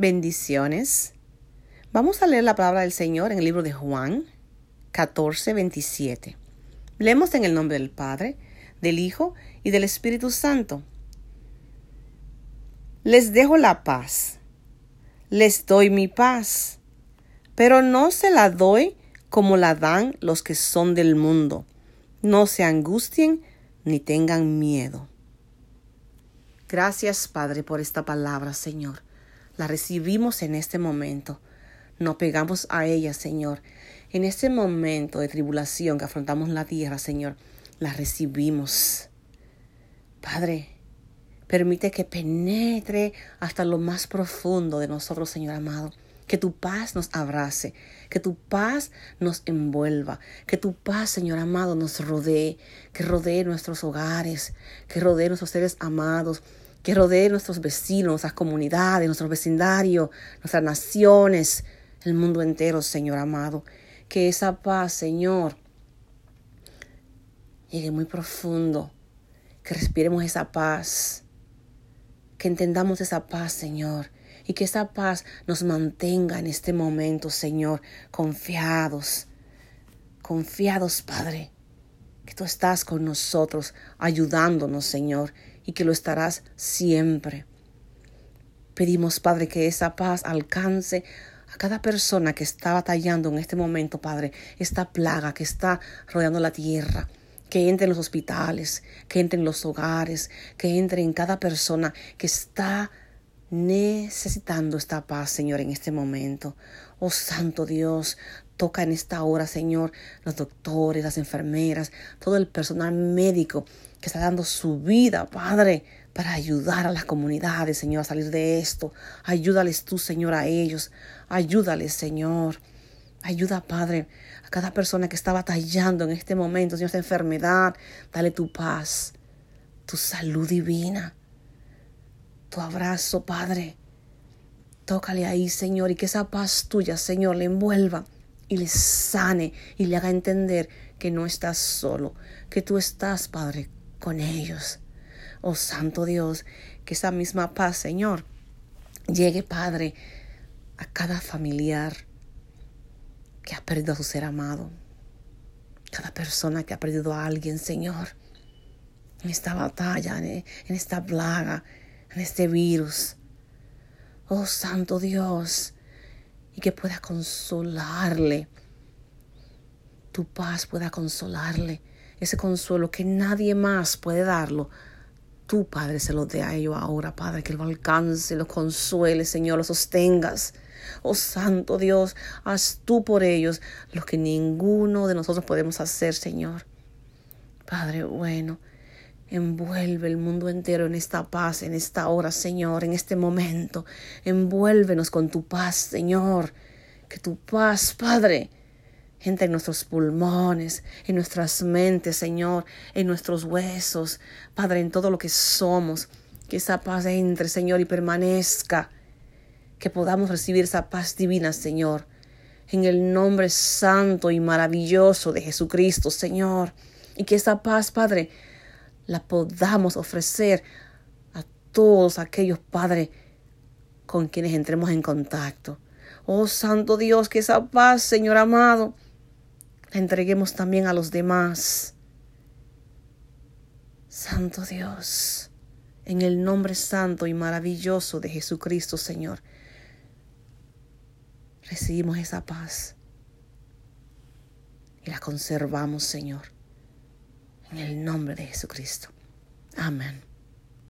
Bendiciones. Vamos a leer la palabra del Señor en el libro de Juan 14, 27. Leemos en el nombre del Padre, del Hijo y del Espíritu Santo. Les dejo la paz. Les doy mi paz. Pero no se la doy como la dan los que son del mundo. No se angustien ni tengan miedo. Gracias, Padre, por esta palabra, Señor. La recibimos en este momento. Nos pegamos a ella, Señor. En este momento de tribulación que afrontamos la tierra, Señor, la recibimos. Padre, permite que penetre hasta lo más profundo de nosotros, Señor amado que tu paz nos abrace, que tu paz nos envuelva, que tu paz, Señor amado, nos rodee, que rodee nuestros hogares, que rodee nuestros seres amados, que rodee nuestros vecinos, nuestras comunidades, nuestro vecindario, nuestras naciones, el mundo entero, Señor amado. Que esa paz, Señor, llegue muy profundo, que respiremos esa paz, que entendamos esa paz, Señor, y que esa paz nos mantenga en este momento, Señor, confiados, confiados, Padre, que tú estás con nosotros, ayudándonos, Señor, y que lo estarás siempre. Pedimos, Padre, que esa paz alcance a cada persona que está batallando en este momento, Padre, esta plaga que está rodeando la tierra que entre en los hospitales, que entre en los hogares, que entre en cada persona que está necesitando esta paz, Señor, en este momento. Oh Santo Dios, toca en esta hora, Señor, los doctores, las enfermeras, todo el personal médico que está dando su vida, Padre, para ayudar a las comunidades, Señor, a salir de esto. Ayúdales tú, Señor, a ellos. Ayúdales, Señor. Ayuda, Padre, a cada persona que está batallando en este momento, Señor, esta enfermedad. Dale tu paz, tu salud divina tu abrazo, Padre. Tócale ahí, Señor, y que esa paz tuya, Señor, le envuelva y le sane y le haga entender que no estás solo, que tú estás, Padre, con ellos. Oh Santo Dios, que esa misma paz, Señor, llegue, Padre, a cada familiar que ha perdido a su ser amado, cada persona que ha perdido a alguien, Señor, en esta batalla, en esta plaga, en este virus. Oh Santo Dios, y que pueda consolarle. Tu paz pueda consolarle. Ese consuelo que nadie más puede darlo. Tu Padre se lo dé a ellos ahora, Padre, que lo alcance, lo consuele, Señor, lo sostengas. Oh Santo Dios, haz tú por ellos lo que ninguno de nosotros podemos hacer, Señor. Padre bueno, Envuelve el mundo entero en esta paz, en esta hora, Señor, en este momento. Envuélvenos con tu paz, Señor. Que tu paz, Padre, entre en nuestros pulmones, en nuestras mentes, Señor, en nuestros huesos, Padre, en todo lo que somos. Que esa paz entre, Señor, y permanezca. Que podamos recibir esa paz divina, Señor. En el nombre santo y maravilloso de Jesucristo, Señor. Y que esa paz, Padre, la podamos ofrecer a todos aquellos padres con quienes entremos en contacto. Oh Santo Dios, que esa paz, Señor amado, entreguemos también a los demás. Santo Dios, en el nombre santo y maravilloso de Jesucristo, Señor, recibimos esa paz y la conservamos, Señor. En el nombre de Jesucristo. Amén.